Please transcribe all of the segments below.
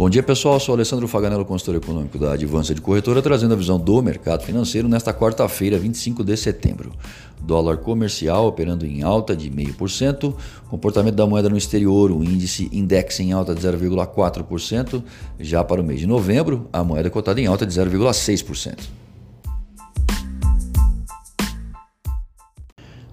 Bom dia pessoal, sou Alessandro Faganello, consultor econômico da Advança de Corretora, trazendo a visão do mercado financeiro nesta quarta-feira, 25 de setembro. Dólar comercial operando em alta de 0,5%, comportamento da moeda no exterior, o índice index em alta de 0,4%, já para o mês de novembro, a moeda cotada em alta de 0,6%.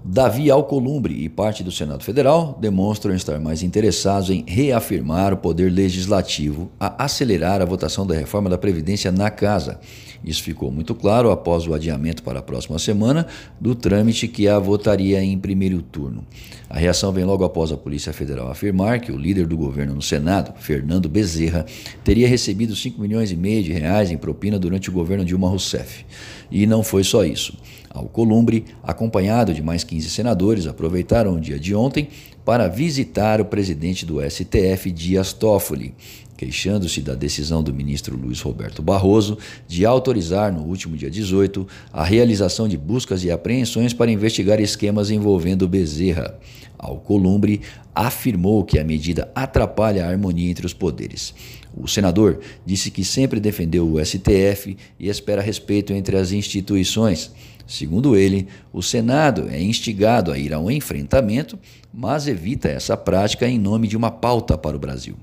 Davi Alcolumbre e parte do Senado Federal demonstram estar mais interessados em reafirmar o poder legislativo a acelerar a votação da reforma da Previdência na Casa. Isso ficou muito claro após o adiamento para a próxima semana do trâmite que a votaria em primeiro turno. A reação vem logo após a Polícia Federal afirmar que o líder do governo no Senado, Fernando Bezerra, teria recebido 5 milhões e meio de reais em propina durante o governo Dilma Rousseff. E não foi só isso. Alcolumbre, acompanhado de mais 15 senadores, aproveitaram o dia de ontem para visitar o presidente do STF, Dias Toffoli, queixando-se da decisão do ministro Luiz Roberto Barroso de autorizar, no último dia 18, a realização de buscas e apreensões para investigar esquemas envolvendo Bezerra. Alcolumbre afirmou que a medida atrapalha a harmonia entre os poderes. O senador disse que sempre defendeu o STF e espera respeito entre as instituições. Segundo ele, o Senado é instigado a ir a um enfrentamento, mas evita essa prática em nome de uma pauta para o Brasil.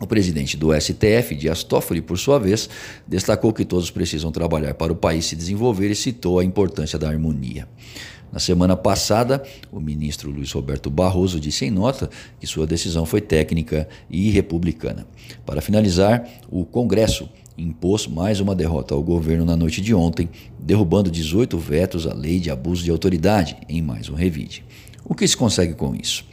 O presidente do STF, Dias Toffoli, por sua vez, destacou que todos precisam trabalhar para o país se desenvolver e citou a importância da harmonia. Na semana passada, o ministro Luiz Roberto Barroso disse em nota que sua decisão foi técnica e republicana. Para finalizar, o Congresso impôs mais uma derrota ao governo na noite de ontem, derrubando 18 vetos à lei de abuso de autoridade em mais um revide. O que se consegue com isso?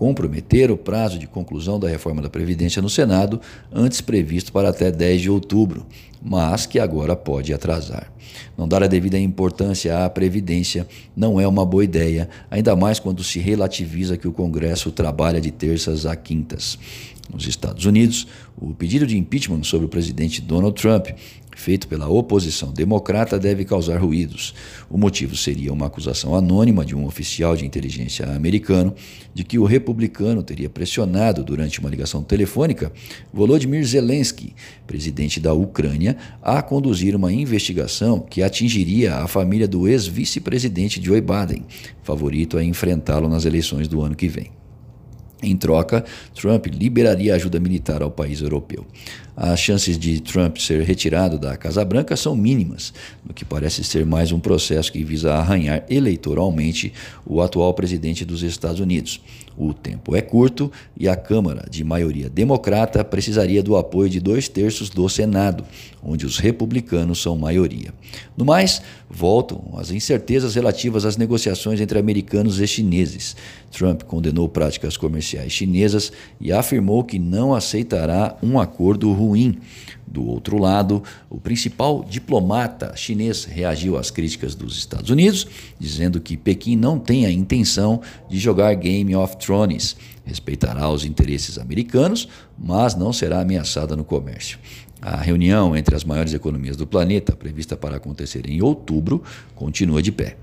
Comprometer o prazo de conclusão da reforma da Previdência no Senado, antes previsto para até 10 de outubro, mas que agora pode atrasar. Não dar a devida importância à Previdência não é uma boa ideia, ainda mais quando se relativiza que o Congresso trabalha de terças a quintas. Nos Estados Unidos, o pedido de impeachment sobre o presidente Donald Trump, feito pela oposição democrata, deve causar ruídos. O motivo seria uma acusação anônima de um oficial de inteligência americano de que o republicano teria pressionado durante uma ligação telefônica Volodymyr Zelensky, presidente da Ucrânia, a conduzir uma investigação que atingiria a família do ex-vice-presidente Joe Biden, favorito a enfrentá-lo nas eleições do ano que vem. Em troca, Trump liberaria ajuda militar ao país europeu. As chances de Trump ser retirado da Casa Branca são mínimas, no que parece ser mais um processo que visa arranhar eleitoralmente o atual presidente dos Estados Unidos. O tempo é curto e a Câmara, de maioria democrata, precisaria do apoio de dois terços do Senado, onde os republicanos são maioria. No mais, voltam as incertezas relativas às negociações entre americanos e chineses. Trump condenou práticas comerciais chinesas e afirmou que não aceitará um acordo ruim ruim. Do outro lado, o principal diplomata chinês reagiu às críticas dos Estados Unidos, dizendo que Pequim não tem a intenção de jogar Game of Thrones. Respeitará os interesses americanos, mas não será ameaçada no comércio. A reunião entre as maiores economias do planeta, prevista para acontecer em outubro, continua de pé.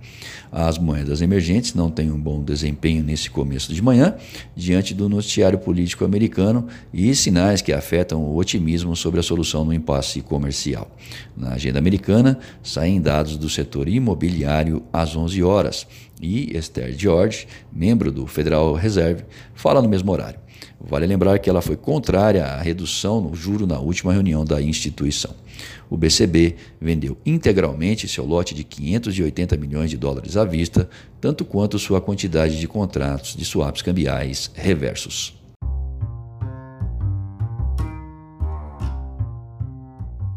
As moedas emergentes não têm um bom desempenho nesse começo de manhã, diante do noticiário político americano e sinais que afetam o otimismo sobre a solução no impasse comercial. Na agenda americana, saem dados do setor imobiliário às 11 horas e Esther George, membro do Federal Reserve, fala no mesmo horário. Vale lembrar que ela foi contrária à redução no juro na última reunião da instituição. O BCB vendeu integralmente seu lote de 580 milhões de dólares à vista, tanto quanto sua quantidade de contratos de swaps cambiais reversos.